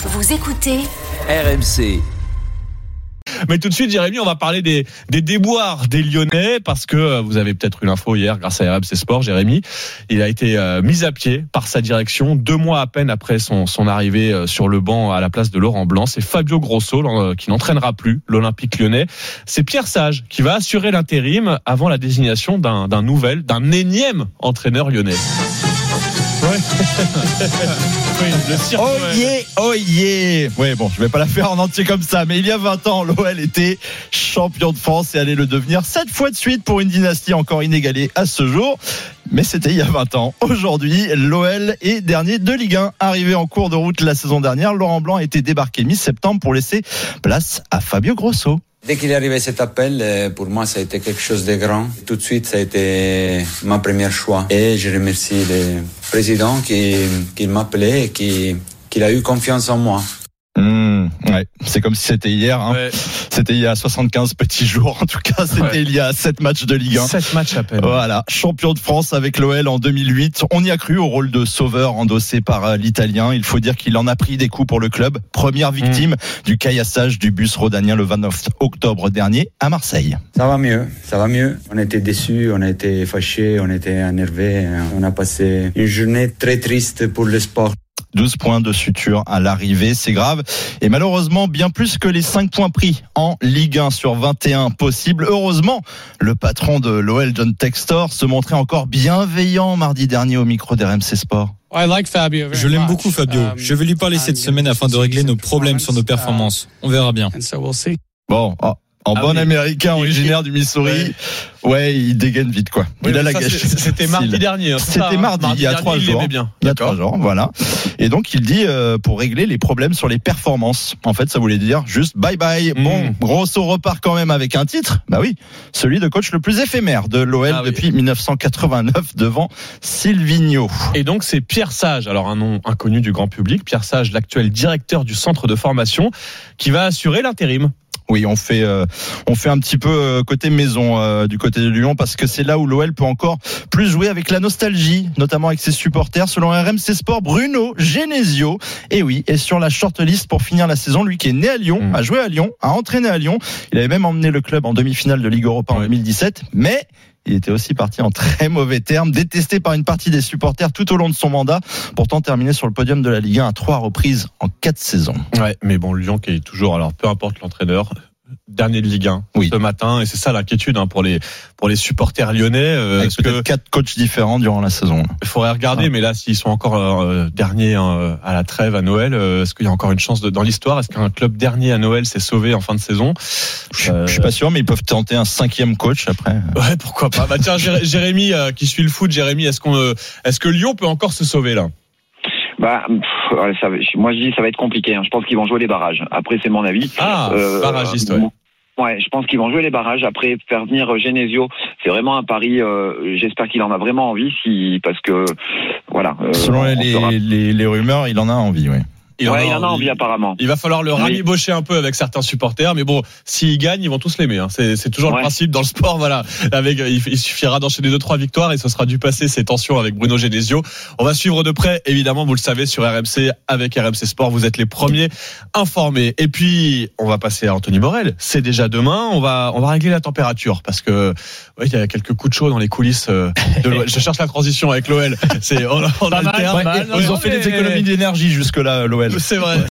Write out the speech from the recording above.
Vous écoutez RMC. Mais tout de suite, Jérémy, on va parler des, des déboires des Lyonnais parce que euh, vous avez peut-être eu l'info hier grâce à RMC Sport, Jérémy. Il a été euh, mis à pied par sa direction deux mois à peine après son, son arrivée euh, sur le banc à la place de Laurent Blanc. C'est Fabio Grosso euh, qui n'entraînera plus l'Olympique lyonnais. C'est Pierre Sage qui va assurer l'intérim avant la désignation d'un nouvel, d'un énième entraîneur lyonnais. oui, le cirque, Oh ouais. yeah, oh yeah. Ouais, bon, je vais pas la faire en entier comme ça, mais il y a 20 ans, l'OL était champion de France et allait le devenir sept fois de suite pour une dynastie encore inégalée à ce jour. Mais c'était il y a 20 ans. Aujourd'hui, l'OL est dernier de Ligue 1. Arrivé en cours de route la saison dernière, Laurent Blanc a été débarqué mi-septembre pour laisser place à Fabio Grosso. Dès qu'il est arrivé cet appel, euh, pour moi, ça a été quelque chose de grand. Tout de suite, ça a été ma première choix. Et je remercie le président qui, qui m'a appelé et qui a eu confiance en moi. Ouais, c'est comme si c'était hier. Hein. Ouais, C'était il y a 75 petits jours. En tout cas, c'était Ouais. il y a 7 matchs de Ligue 1. sept matchs à peine. Voilà, champion de France avec l'OL en 2008. On y a cru au rôle de sauveur endossé par euh, l'Italien. Il faut dire qu'il en a pris des coups pour le club. Première victime du caillassage du bus rhodanien le 29 octobre dernier à Marseille. Ça va mieux, ça va mieux. On était déçus, on été fâchés, on était énervés. On a passé une journée très triste pour le sport. 12 points de suture à l'arrivée, c'est grave. Et malheureusement, bien plus que les 5 points pris en Ligue 1 sur 21 possibles. Heureusement, le patron de l'OL, John Textor, se montrait encore bienveillant mardi dernier au micro d'RMC Sport. Je l'aime beaucoup Fabio. Je vais lui parler cette semaine afin de régler nos problèmes sur nos performances. On verra bien. Bon, oh, en Ah bon oui. américain originaire du Missouri, ouais, il dégaine vite quoi. Oui, il a la gâche. C'était mardi dernier. hein, C'était hein. mardi, il y a trois il jours. l'aimait bien. Il y a trois jours, voilà. Et donc il dit euh, pour régler les problèmes sur les performances. En fait, ça voulait dire juste bye bye. Mm. Bon, Grosso repart quand même avec un titre. Bah oui, celui de coach le plus éphémère de l'OL Ah oui. depuis 1989 devant Silvino. Et donc c'est Pierre Sage, alors un nom inconnu du grand public, Pierre Sage, l'actuel directeur du centre de formation, qui va assurer l'intérim. Oui, on fait euh, on fait un petit peu euh, côté maison euh, du côté de Lyon parce que c'est là où l'OL peut encore plus jouer avec la nostalgie, notamment avec ses supporters. Selon RMC Sport, Bruno Genesio, et oui, est sur la shortlist pour finir la saison. Lui qui est né à Lyon, Mm. a joué à Lyon, a entraîné à Lyon. Il avait même emmené le club en demi-finale de Ligue Europa en Ouais. 2017, mais il était aussi parti en très mauvais termes, détesté par une partie des supporters tout au long de son mandat, pourtant terminé sur le podium de la Ligue 1 à trois reprises en quatre saisons. Ouais, mais bon, Lyon qui est toujours, alors peu importe l'entraîneur, dernier de Ligue 1 Oui. ce matin, et c'est ça l'inquiétude hein, pour les pour les supporters lyonnais. Euh, Avec Est-ce peut-être que quatre coachs différents durant la saison. il faudrait regarder, Ah. mais là, s'ils sont encore euh, derniers hein, à la trêve à Noël, euh, est-ce qu'il y a encore une chance de, dans l'histoire Est-ce qu'un club dernier à Noël s'est sauvé en fin de saison? Je, Euh, je suis pas sûr, mais ils peuvent tenter un cinquième coach après. Ouais, pourquoi pas. Bah tiens, Jéré- Jérémy euh, qui suit le foot, Jérémy, est-ce qu'on, euh, est-ce que Lyon peut encore se sauver là? Bah, pff, ouais, ça, va- moi je dis ça va être compliqué. hein. Je pense qu'ils vont jouer les barrages. Après c'est mon avis. Ah, Euh, barragiste, ouais. Ouais, je pense qu'ils vont jouer les barrages. Après faire venir Genesio, c'est vraiment un pari. euh, J'espère qu'il en a vraiment envie, si parce que voilà. euh, Selon on les, sera- les, les rumeurs, il en a envie, oui. Il en ouais, a il en a envie apparemment. Il va falloir le Oui. rabibocher un peu avec certains supporters, mais bon, s'ils gagnent, ils vont tous l'aimer. Hein. C'est, toujours le principe dans le sport. Voilà, avec il, il suffira d'enchaîner deux trois victoires et ce sera du passé ces tensions avec Bruno Genesio. On va suivre de près, évidemment, vous le savez sur RMC avec RMC Sport. Vous êtes les premiers informés. Et puis, on va passer à Anthony Morel. C'est déjà demain. On va on va régler la température parce que ouais, il y a quelques coups de chaud dans les coulisses euh, de l'OL. Je cherche la transition avec l'OL. C'est on, on Pas mal, alterne. pas mal. Ouais, Ils ont fait des économies d'énergie jusque-là, l'OL. C'est vrai.